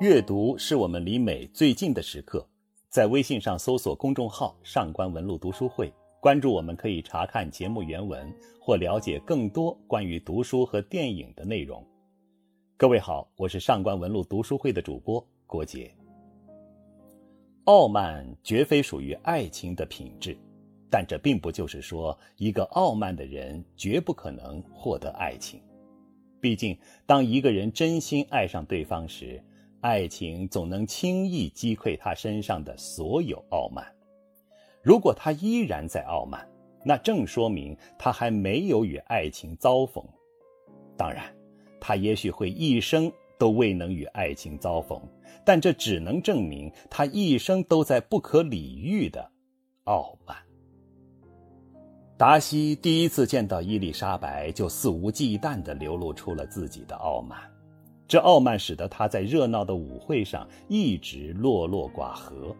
阅读是我们离美最近的时刻。在微信上搜索公众号“上官文露读书会”，关注我们可以查看节目原文或了解更多关于读书和电影的内容。各位好，我是上官文露读书会的主播郭杰。傲慢绝非属于爱情的品质，但这并不就是说一个傲慢的人绝不可能获得爱情。毕竟，当一个人真心爱上对方时，爱情总能轻易击溃他身上的所有傲慢。如果他依然在傲慢，那正说明他还没有与爱情遭逢。当然，他也许会一生都未能与爱情遭逢，但这只能证明他一生都在不可理喻的傲慢。达西第一次见到伊丽莎白，就肆无忌惮地流露出了自己的傲慢。这傲慢使得他在热闹的舞会上一直落落寡合。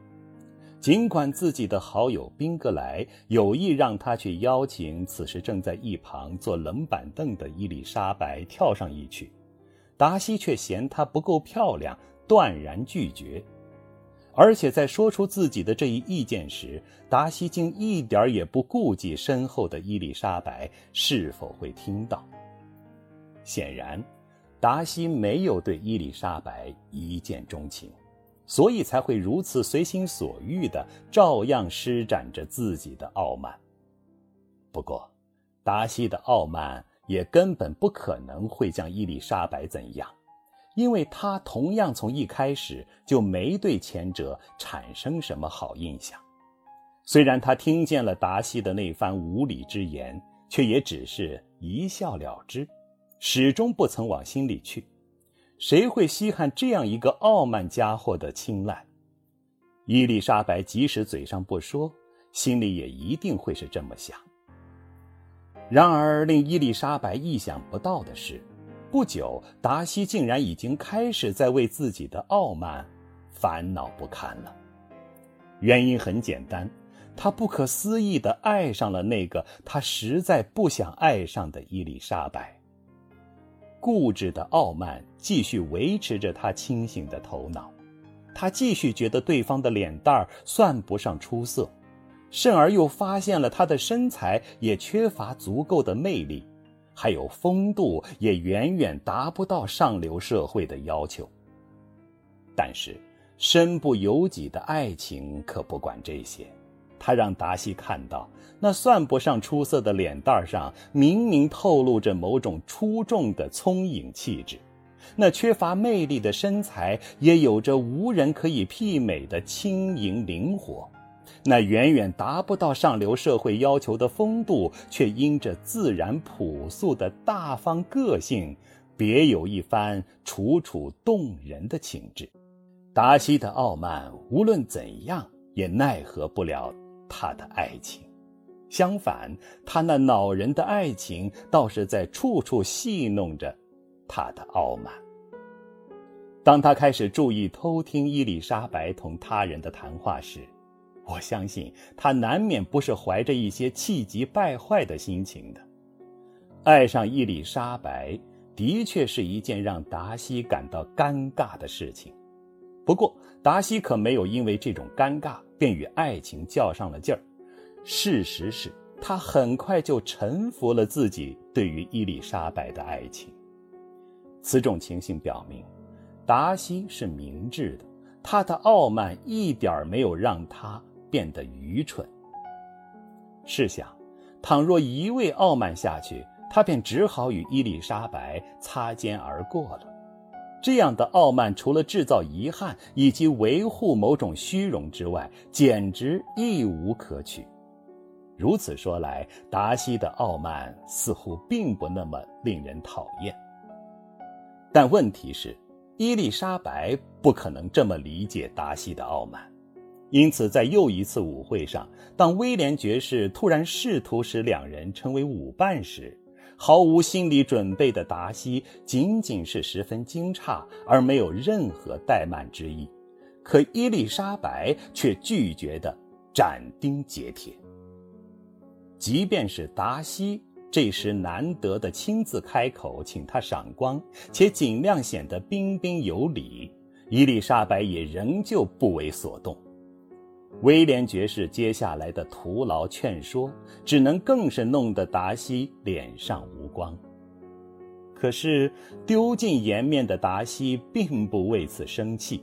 尽管自己的好友宾格莱有意让他去邀请此时正在一旁坐冷板凳的伊丽莎白跳上一曲，达西却嫌她不够漂亮，断然拒绝。而且在说出自己的这一意见时，达西竟一点也不顾及身后的伊丽莎白是否会听到。显然，达西没有对伊丽莎白一见钟情，所以才会如此随心所欲的照样施展着自己的傲慢。不过，达西的傲慢也根本不可能会将伊丽莎白怎样。因为他同样从一开始就没对前者产生什么好印象，虽然他听见了达西的那番无理之言，却也只是一笑了之，始终不曾往心里去。谁会稀罕这样一个傲慢家伙的青睐？伊丽莎白即使嘴上不说，心里也一定会是这么想。然而，令伊丽莎白意想不到的是。不久，达西竟然已经开始在为自己的傲慢烦恼不堪了。原因很简单，他不可思议地爱上了那个他实在不想爱上的伊丽莎白。固执的傲慢继续维持着他清醒的头脑，他继续觉得对方的脸蛋儿算不上出色，甚而又发现了他的身材也缺乏足够的魅力。还有风度也远远达不到上流社会的要求。但是，身不由己的爱情可不管这些，他让达西看到，那算不上出色的脸蛋上，明明透露着某种出众的聪颖气质；那缺乏魅力的身材，也有着无人可以媲美的轻盈灵活。那远远达不到上流社会要求的风度，却因着自然朴素的大方个性，别有一番楚楚动人的情致。达西的傲慢无论怎样也奈何不了他的爱情，相反，他那恼人的爱情倒是在处处戏弄着他的傲慢。当他开始注意偷听伊丽莎白同他人的谈话时，我相信他难免不是怀着一些气急败坏的心情的。爱上伊丽莎白的确是一件让达西感到尴尬的事情，不过达西可没有因为这种尴尬便与爱情较上了劲儿。事实是他很快就臣服了自己对于伊丽莎白的爱情。此种情形表明，达西是明智的，他的傲慢一点没有让他。变得愚蠢。试想，倘若一味傲慢下去，他便只好与伊丽莎白擦肩而过了。这样的傲慢，除了制造遗憾以及维护某种虚荣之外，简直一无可取。如此说来，达西的傲慢似乎并不那么令人讨厌。但问题是，伊丽莎白不可能这么理解达西的傲慢。因此，在又一次舞会上，当威廉爵士突然试图使两人成为舞伴时，毫无心理准备的达西仅仅是十分惊诧，而没有任何怠慢之意。可伊丽莎白却拒绝的斩钉截铁。即便是达西这时难得的亲自开口请他赏光，且尽量显得彬彬有礼。伊丽莎白也仍旧不为所动。威廉爵士接下来的徒劳劝说，只能更是弄得达西脸上无光。可是丢尽颜面的达西并不为此生气，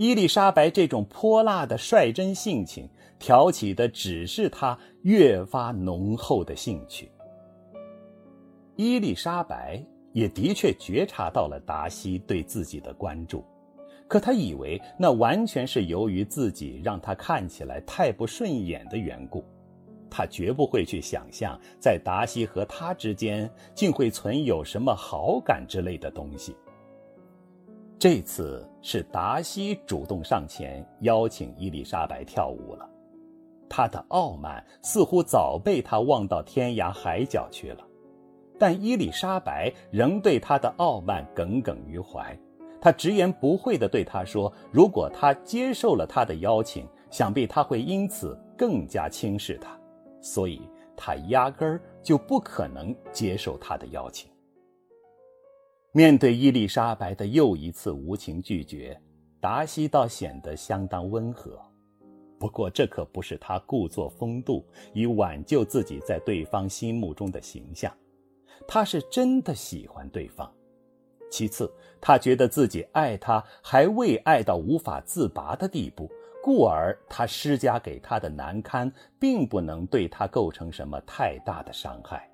伊丽莎白这种泼辣的率真性情，挑起的只是他越发浓厚的兴趣。伊丽莎白也的确觉察到了达西对自己的关注。可她以为那完全是由于自己让他看起来太不顺眼的缘故，他绝不会去想象在达西和他之间竟会存有什么好感之类的东西。这次是达西主动上前邀请伊丽莎白跳舞了，他的傲慢似乎早被他忘到天涯海角去了，但伊丽莎白仍对他的傲慢耿耿于怀。他直言不讳地对他说：“如果他接受了他的邀请，想必他会因此更加轻视他，所以他压根儿就不可能接受他的邀请。”面对伊丽莎白的又一次无情拒绝，达西倒显得相当温和。不过，这可不是他故作风度以挽救自己在对方心目中的形象，他是真的喜欢对方。其次，他觉得自己爱他还未爱到无法自拔的地步，故而他施加给他的难堪，并不能对他构成什么太大的伤害。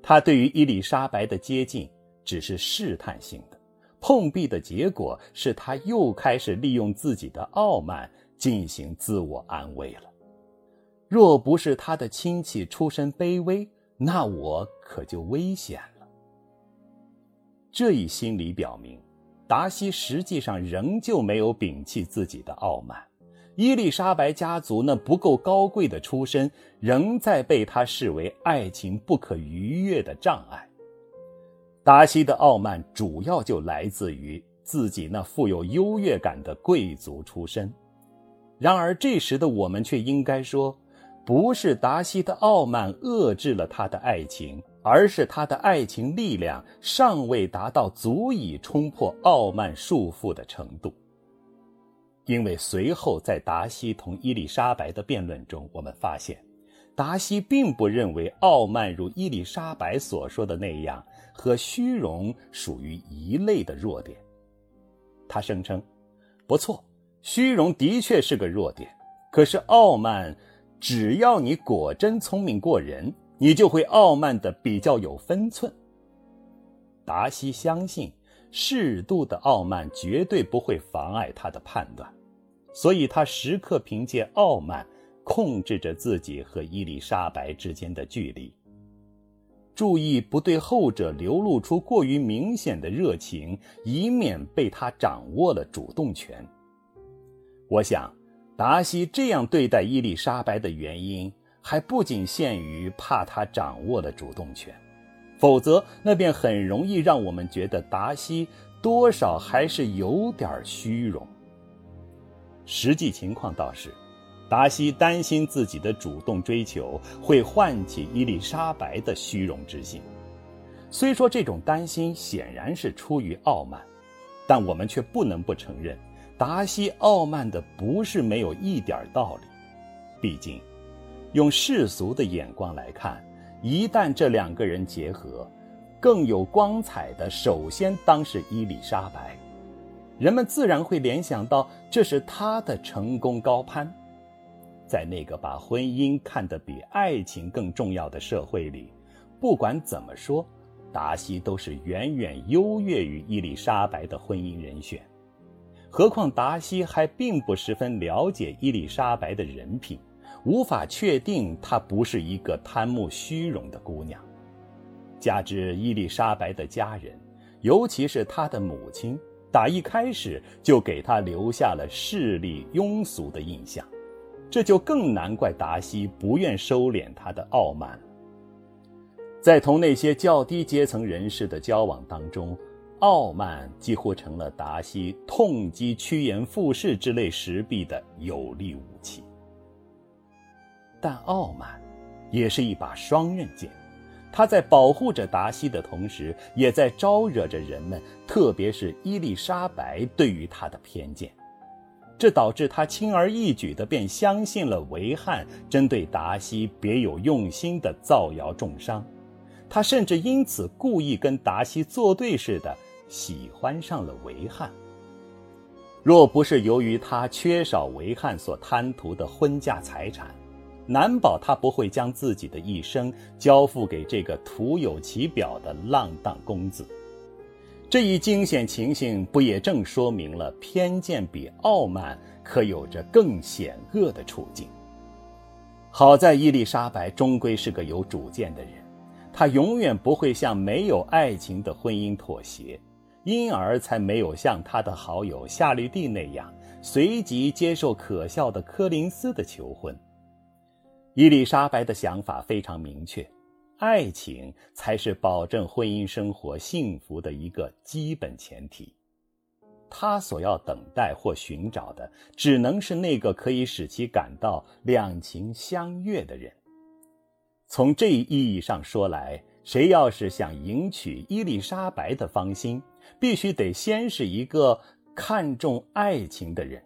他对于伊丽莎白的接近只是试探性的，碰壁的结果是他又开始利用自己的傲慢进行自我安慰了。若不是他的亲戚出身卑微，那我可就危险了。这一心理表明，达西实际上仍旧没有摒弃自己的傲慢。伊丽莎白家族那不够高贵的出身，仍在被他视为爱情不可逾越的障碍。达西的傲慢主要就来自于自己那富有优越感的贵族出身。然而这时的我们却应该说，不是达西的傲慢遏制了他的爱情。而是他的爱情力量尚未达到足以冲破傲慢束缚的程度。因为随后在达西同伊丽莎白的辩论中，我们发现，达西并不认为傲慢如伊丽莎白所说的那样和虚荣属于一类的弱点。他声称，不错，虚荣的确是个弱点，可是傲慢，只要你果真聪明过人。你就会傲慢的比较有分寸。达西相信，适度的傲慢绝对不会妨碍他的判断，所以他时刻凭借傲慢控制着自己和伊丽莎白之间的距离，注意不对后者流露出过于明显的热情，以免被他掌握了主动权。我想，达西这样对待伊丽莎白的原因。还不仅限于怕他掌握了主动权，否则那便很容易让我们觉得达西多少还是有点虚荣。实际情况倒是，达西担心自己的主动追求会唤起伊丽莎白的虚荣之心。虽说这种担心显然是出于傲慢，但我们却不能不承认，达西傲慢的不是没有一点道理。毕竟。用世俗的眼光来看，一旦这两个人结合，更有光彩的首先当是伊丽莎白，人们自然会联想到这是她的成功高攀。在那个把婚姻看得比爱情更重要的社会里，不管怎么说，达西都是远远优越于伊丽莎白的婚姻人选。何况达西还并不十分了解伊丽莎白的人品。无法确定她不是一个贪慕虚荣的姑娘，加之伊丽莎白的家人，尤其是她的母亲，打一开始就给她留下了势利庸俗的印象，这就更难怪达西不愿收敛他的傲慢。在同那些较低阶层人士的交往当中，傲慢几乎成了达西痛击趋炎附势之类石壁的有力武器。但傲慢，也是一把双刃剑，他在保护着达西的同时，也在招惹着人们，特别是伊丽莎白对于他的偏见。这导致他轻而易举地便相信了维汉针对达西别有用心的造谣重伤，他甚至因此故意跟达西作对似的喜欢上了维汉。若不是由于他缺少维汉所贪图的婚嫁财产，难保他不会将自己的一生交付给这个徒有其表的浪荡公子。这一惊险情形，不也正说明了偏见比傲慢可有着更险恶的处境？好在伊丽莎白终归是个有主见的人，她永远不会向没有爱情的婚姻妥协，因而才没有像她的好友夏绿蒂那样随即接受可笑的柯林斯的求婚。伊丽莎白的想法非常明确。爱情才是保证婚姻生活幸福的一个基本前提。他所要等待或寻找的，只能是那个可以使其感到两情相悦的人。从这一意义上说来，谁要是想赢取伊丽莎白的芳心，必须得先是一个看重爱情的人。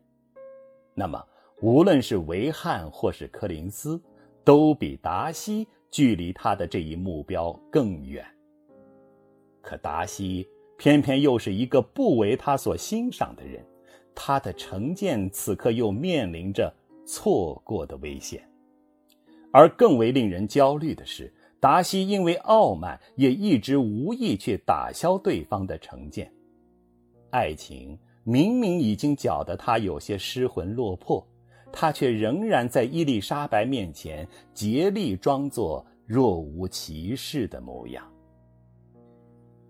那么，无论是维汉或是柯林斯，都比达西。距离他的这一目标更远。可达西偏偏又是一个不为他所欣赏的人，他的成见此刻又面临着错过的危险。而更为令人焦虑的是，达西因为傲慢，也一直无意去打消对方的成见。爱情明明已经搅得他有些失魂落魄。他却仍然在伊丽莎白面前竭力装作若无其事的模样。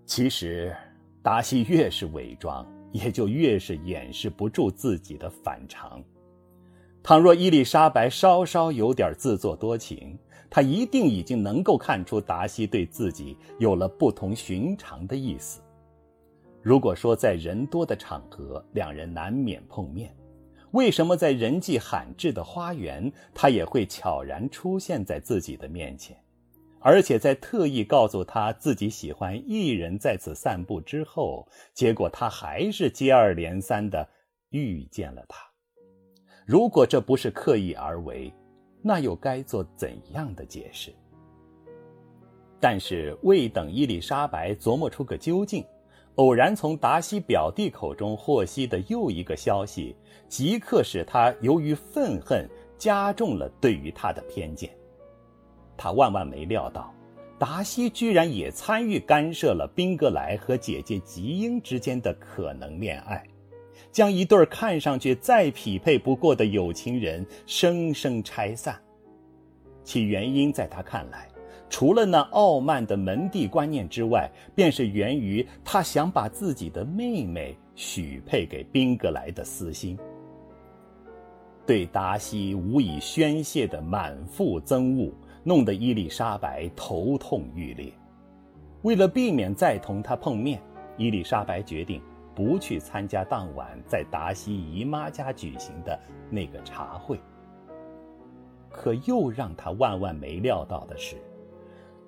其实，达西越是伪装，也就越是掩饰不住自己的反常。倘若伊丽莎白稍稍有点自作多情，他一定已经能够看出达西对自己有了不同寻常的意思。如果说在人多的场合，两人难免碰面。为什么在人迹罕至的花园，他也会悄然出现在自己的面前，而且在特意告诉他自己喜欢一人在此散步之后，结果他还是接二连三的遇见了他？如果这不是刻意而为，那又该做怎样的解释？但是未等伊丽莎白琢磨出个究竟。偶然从达西表弟口中获悉的又一个消息，即刻使他由于愤恨加重了对于他的偏见。他万万没料到，达西居然也参与干涉了宾格莱和姐姐吉英之间的可能恋爱，将一对看上去再匹配不过的有情人生生拆散。其原因在他看来。除了那傲慢的门第观念之外，便是源于他想把自己的妹妹许配给宾格莱的私心。对达西无以宣泄的满腹憎恶，弄得伊丽莎白头痛欲裂。为了避免再同他碰面，伊丽莎白决定不去参加当晚在达西姨妈家举行的那个茶会。可又让他万万没料到的是。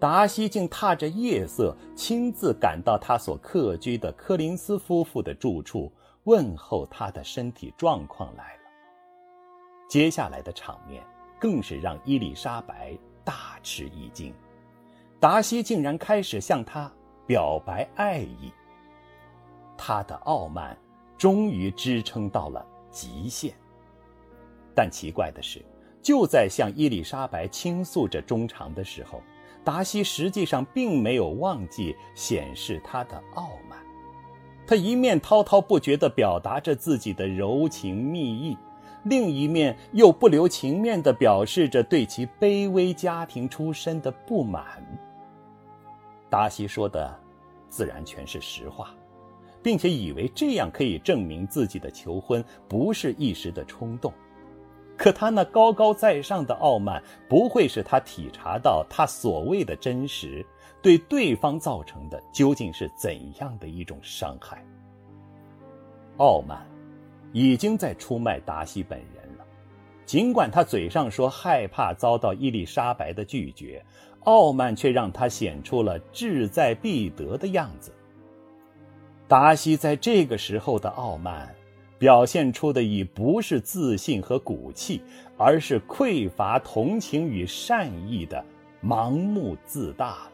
达西竟踏着夜色，亲自赶到他所客居的柯林斯夫妇的住处，问候他的身体状况来了。接下来的场面更是让伊丽莎白大吃一惊，达西竟然开始向他表白爱意。他的傲慢终于支撑到了极限。但奇怪的是，就在向伊丽莎白倾诉着衷肠的时候。达西实际上并没有忘记显示他的傲慢，他一面滔滔不绝地表达着自己的柔情蜜意，另一面又不留情面地表示着对其卑微家庭出身的不满。达西说的自然全是实话，并且以为这样可以证明自己的求婚不是一时的冲动。可他那高高在上的傲慢，不会使他体察到他所谓的真实对对方造成的究竟是怎样的一种伤害。傲慢，已经在出卖达西本人了。尽管他嘴上说害怕遭到伊丽莎白的拒绝，傲慢却让他显出了志在必得的样子。达西在这个时候的傲慢，表现出的已不是自信和骨气，而是匮乏同情与善意的盲目自大了。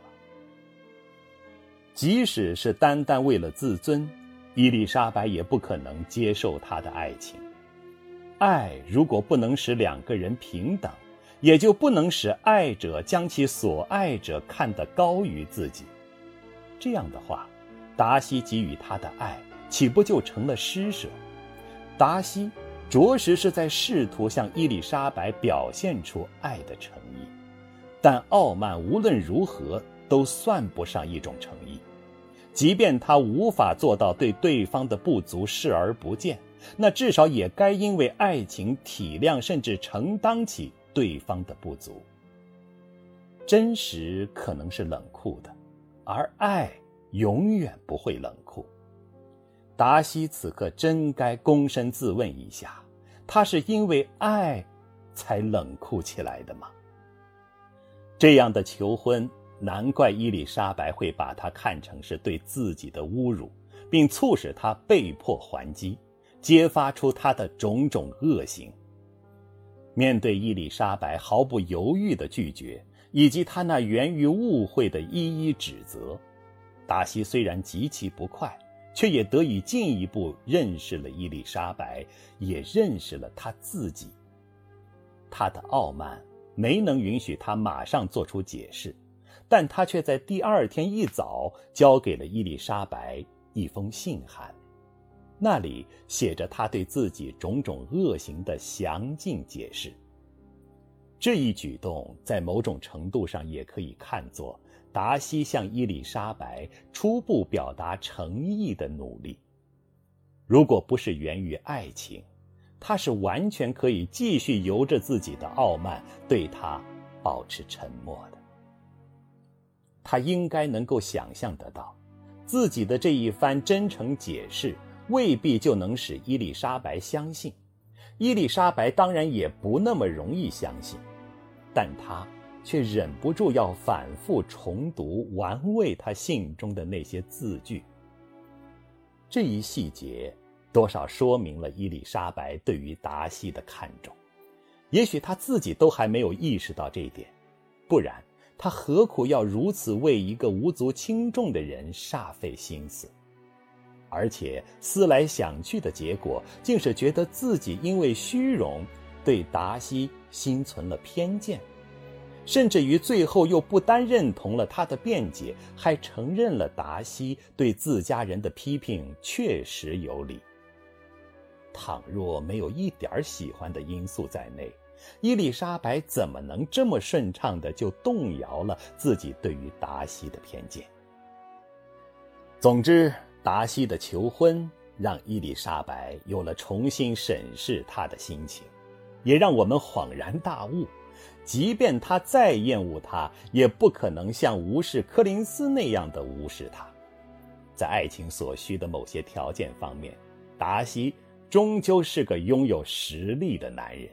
即使是单单为了自尊，伊丽莎白也不可能接受他的爱情。爱如果不能使两个人平等，也就不能使爱者将其所爱者看得高于自己。这样的话，达西给予他的爱岂不就成了施舍？达西着实是在试图向伊丽莎白表现出爱的诚意，但傲慢无论如何都算不上一种诚意。即便他无法做到对对方的不足视而不见，那至少也该因为爱情体谅甚至承担起对方的不足。真实可能是冷酷的，而爱永远不会冷酷。达西此刻真该躬身自问一下：他是因为爱才冷酷起来的吗？这样的求婚。难怪伊丽莎白会把他看成是对自己的侮辱，并促使他被迫还击，揭发出他的种种恶行。面对伊丽莎白毫不犹豫的拒绝，以及他那源于误会的一一指责，达西虽然极其不快，却也得以进一步认识了伊丽莎白，也认识了他自己。他的傲慢没能允许他马上做出解释。但他却在第二天一早交给了伊丽莎白一封信函，那里写着他对自己种种恶行的详尽解释。这一举动在某种程度上也可以看作达西向伊丽莎白初步表达诚意的努力。如果不是源于爱情，他是完全可以继续由着自己的傲慢对他保持沉默的。他应该能够想象得到，自己的这一番真诚解释未必就能使伊丽莎白相信，伊丽莎白当然也不那么容易相信，但他却忍不住要反复重读玩味他信中的那些字句。这一细节多少说明了伊丽莎白对于达西的看重，也许他自己都还没有意识到这一点，不然。他何苦要如此为一个无足轻重的人煞费心思？而且思来想去的结果，竟是觉得自己因为虚荣，对达西心存了偏见，甚至于最后又不单认同了他的辩解，还承认了达西对自家人的批评确实有理。倘若没有一点喜欢的因素在内。伊丽莎白怎么能这么顺畅的就动摇了自己对于达西的偏见？总之，达西的求婚让伊丽莎白有了重新审视他的心情，也让我们恍然大悟：即便他再厌恶他，也不可能像无视柯林斯那样的无视他。在爱情所需的某些条件方面，达西终究是个拥有实力的男人。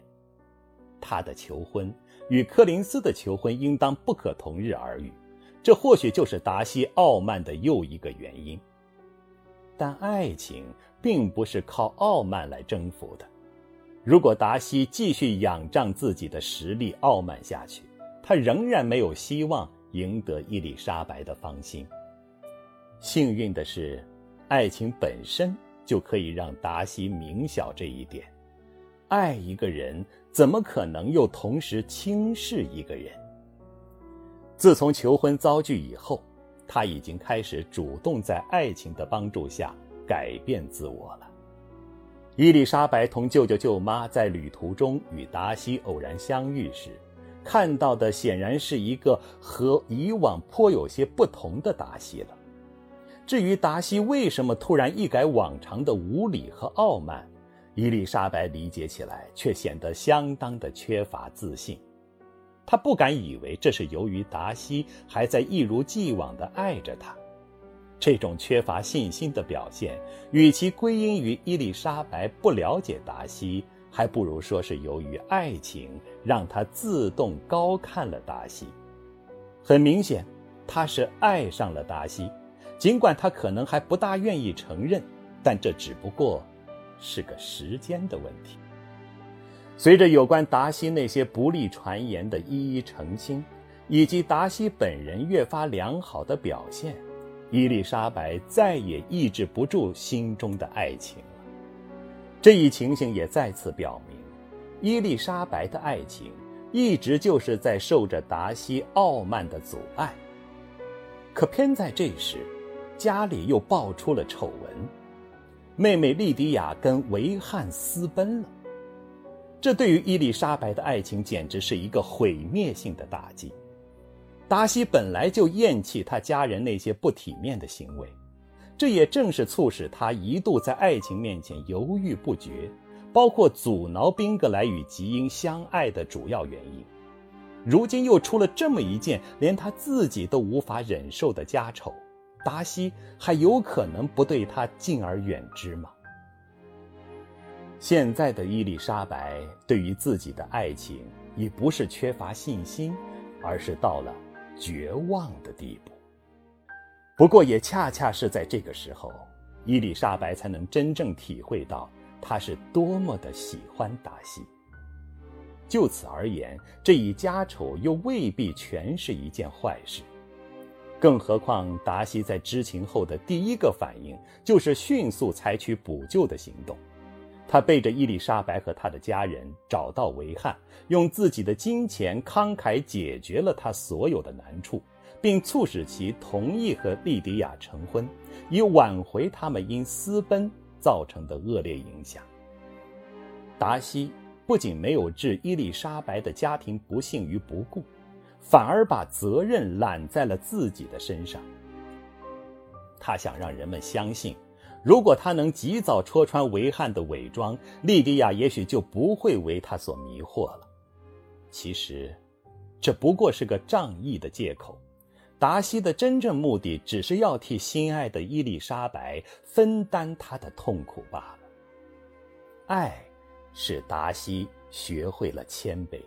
他的求婚与柯林斯的求婚应当不可同日而语，这或许就是达西傲慢的又一个原因。但爱情并不是靠傲慢来征服的。如果达西继续仰仗自己的实力傲慢下去，他仍然没有希望赢得伊丽莎白的芳心。幸运的是，爱情本身就可以让达西明晓这一点。爱一个人。怎么可能又同时轻视一个人？自从求婚遭拒以后，他已经开始主动在爱情的帮助下改变自我了。伊丽莎白同舅舅舅妈在旅途中与达西偶然相遇时，看到的显然是一个和以往颇有些不同的达西了。至于达西为什么突然一改往常的无礼和傲慢，伊丽莎白理解起来却显得相当的缺乏自信，她不敢以为这是由于达西还在一如既往地爱着她。这种缺乏信心的表现，与其归因于伊丽莎白不了解达西，还不如说是由于爱情让她自动高看了达西。很明显，他是爱上了达西，尽管他可能还不大愿意承认，但这只不过是个时间的问题。随着有关达西那些不利传言的一一澄清，以及达西本人越发良好的表现，伊丽莎白再也抑制不住心中的爱情了。这一情形也再次表明，伊丽莎白的爱情一直就是在受着达西傲慢的阻碍。可偏在这时，家里又爆出了丑闻，妹妹莉迪亚跟维汉私奔了。这对于伊丽莎白的爱情简直是一个毁灭性的打击。达西本来就厌弃他家人那些不体面的行为，这也正是促使他一度在爱情面前犹豫不决，包括阻挠宾格莱与吉英相爱的主要原因。如今又出了这么一件连他自己都无法忍受的家丑，达西还有可能不对他敬而远之吗？现在的伊丽莎白对于自己的爱情已不是缺乏信心，而是到了绝望的地步。不过，也恰恰是在这个时候，伊丽莎白才能真正体会到他是多么的喜欢达西。就此而言，这一家丑又未必全是一件坏事。更何况，达西在知情后的第一个反应就是迅速采取补救的行动。他背着伊丽莎白和他的家人找到维汉，用自己的金钱慷慨解决了他所有的难处，并促使其同意和莉迪亚成婚，以挽回他们因私奔造成的恶劣影响。达西不仅没有置伊丽莎白的家庭不幸于不顾，反而把责任揽在了自己的身上。他想让人们相信。如果他能及早戳穿维汉的伪装，莉迪亚也许就不会为他所迷惑了。其实，这不过是个仗义的借口。达西的真正目的只是要替心爱的伊丽莎白分担她的痛苦罢了。爱，使达西学会了谦卑，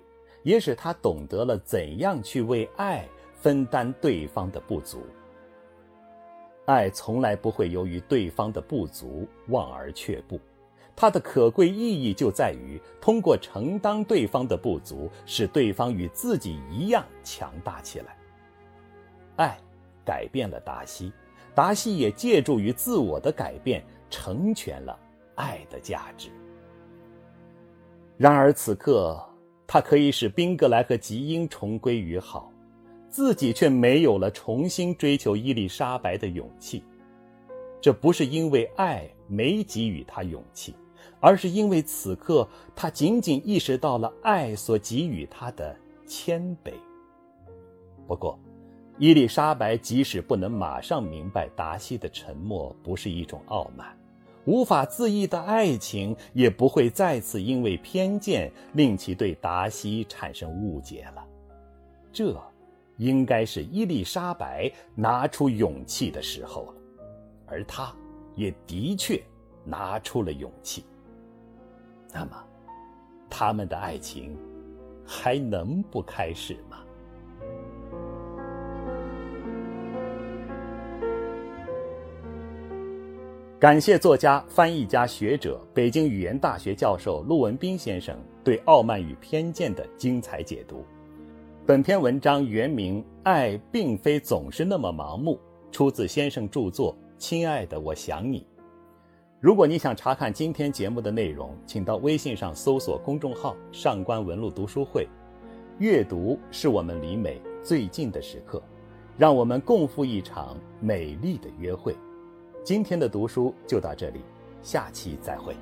也使他懂得了怎样去为爱分担对方的不足。爱从来不会由于对方的不足望而却步，它的可贵意义就在于通过承担对方的不足，使对方与自己一样强大起来。爱改变了达西，达西也借助于自我的改变，成全了爱的价值。然而此刻，他可以使宾格莱和吉英重归于好。自己却没有了重新追求伊丽莎白的勇气，这不是因为爱没给予他勇气，而是因为此刻他仅仅意识到了爱所给予他的谦卑。不过，伊丽莎白即使不能马上明白达西的沉默不是一种傲慢，无法自抑的爱情也不会再次因为偏见令其对达西产生误解了。这。应该是伊丽莎白拿出勇气的时候了，而他也的确拿出了勇气。那么，他们的爱情还能不开始吗？感谢作家、翻译家、学者、北京语言大学教授陆文斌先生对《傲慢与偏见》的精彩解读。本篇文章原名《爱并非总是那么盲目》，出自先生著作《亲爱的，我想你》。如果你想查看今天节目的内容，请到微信上搜索公众号“上官文露读书会”。阅读是我们离美最近的时刻，让我们共赴一场美丽的约会。今天的读书就到这里，下期再会。